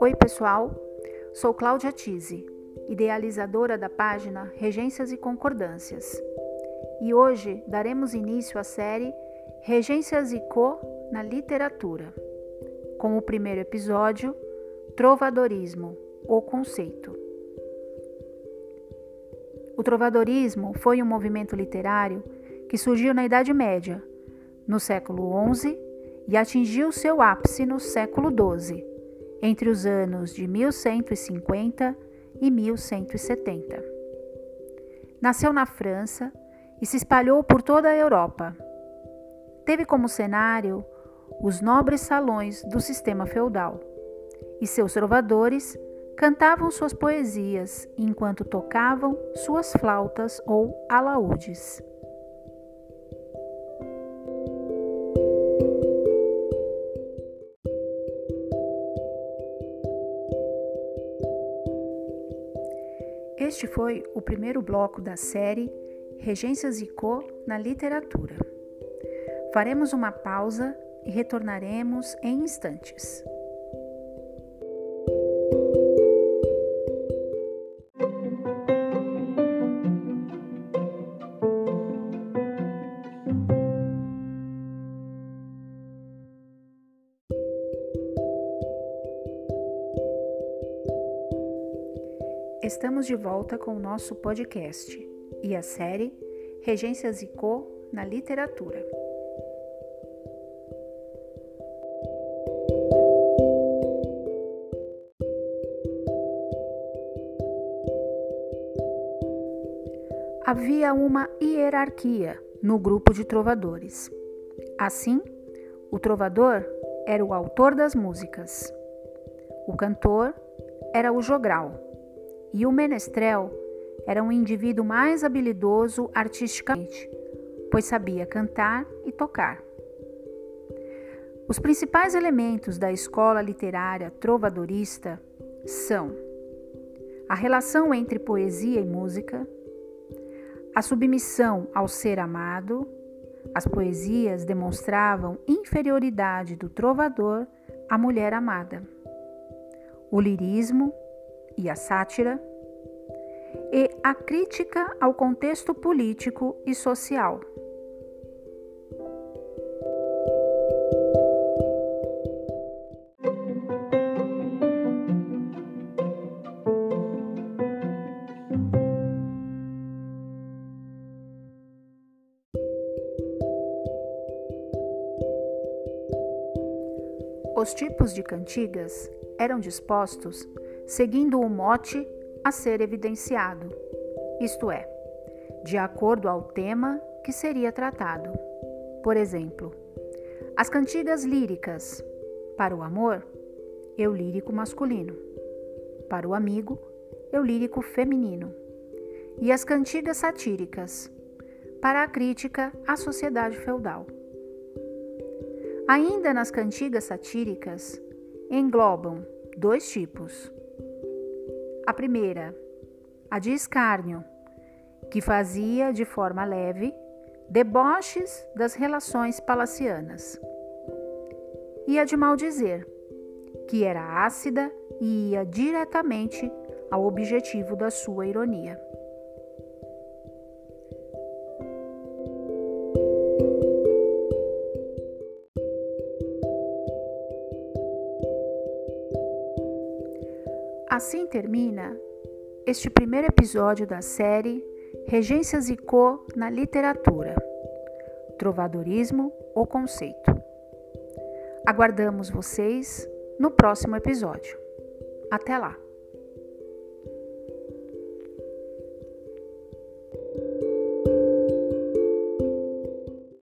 Oi, pessoal. Sou Cláudia Tise, idealizadora da página Regências e Concordâncias. E hoje daremos início à série Regências e Co na literatura, com o primeiro episódio Trovadorismo, o conceito. O trovadorismo foi um movimento literário que surgiu na Idade Média, no século XI, e atingiu seu ápice no século XII entre os anos de 1150 e 1170. Nasceu na França e se espalhou por toda a Europa. Teve como cenário os nobres salões do sistema feudal, e seus trovadores cantavam suas poesias enquanto tocavam suas flautas ou alaúdes. Este foi o primeiro bloco da série Regências e Co na literatura. Faremos uma pausa e retornaremos em instantes. Estamos de volta com o nosso podcast e a série Regências e Co na Literatura. Havia uma hierarquia no grupo de trovadores. Assim, o trovador era o autor das músicas, o cantor era o jogral e o menestrel era um indivíduo mais habilidoso artisticamente, pois sabia cantar e tocar. Os principais elementos da escola literária trovadorista são a relação entre poesia e música, a submissão ao ser amado, as poesias demonstravam inferioridade do trovador à mulher amada. O lirismo e a sátira, e a crítica ao contexto político e social. Os tipos de cantigas eram dispostos seguindo o mote a ser evidenciado, isto é, de acordo ao tema que seria tratado. Por exemplo, as cantigas líricas para o amor, eu lírico masculino, para o amigo, eu lírico feminino, e as cantigas satíricas para a crítica à sociedade feudal. Ainda nas cantigas satíricas, englobam dois tipos a primeira, a de escárnio, que fazia de forma leve deboches das relações palacianas. E a de maldizer, que era ácida e ia diretamente ao objetivo da sua ironia. Assim termina este primeiro episódio da série Regências e Co na Literatura. Trovadorismo ou Conceito. Aguardamos vocês no próximo episódio. Até lá!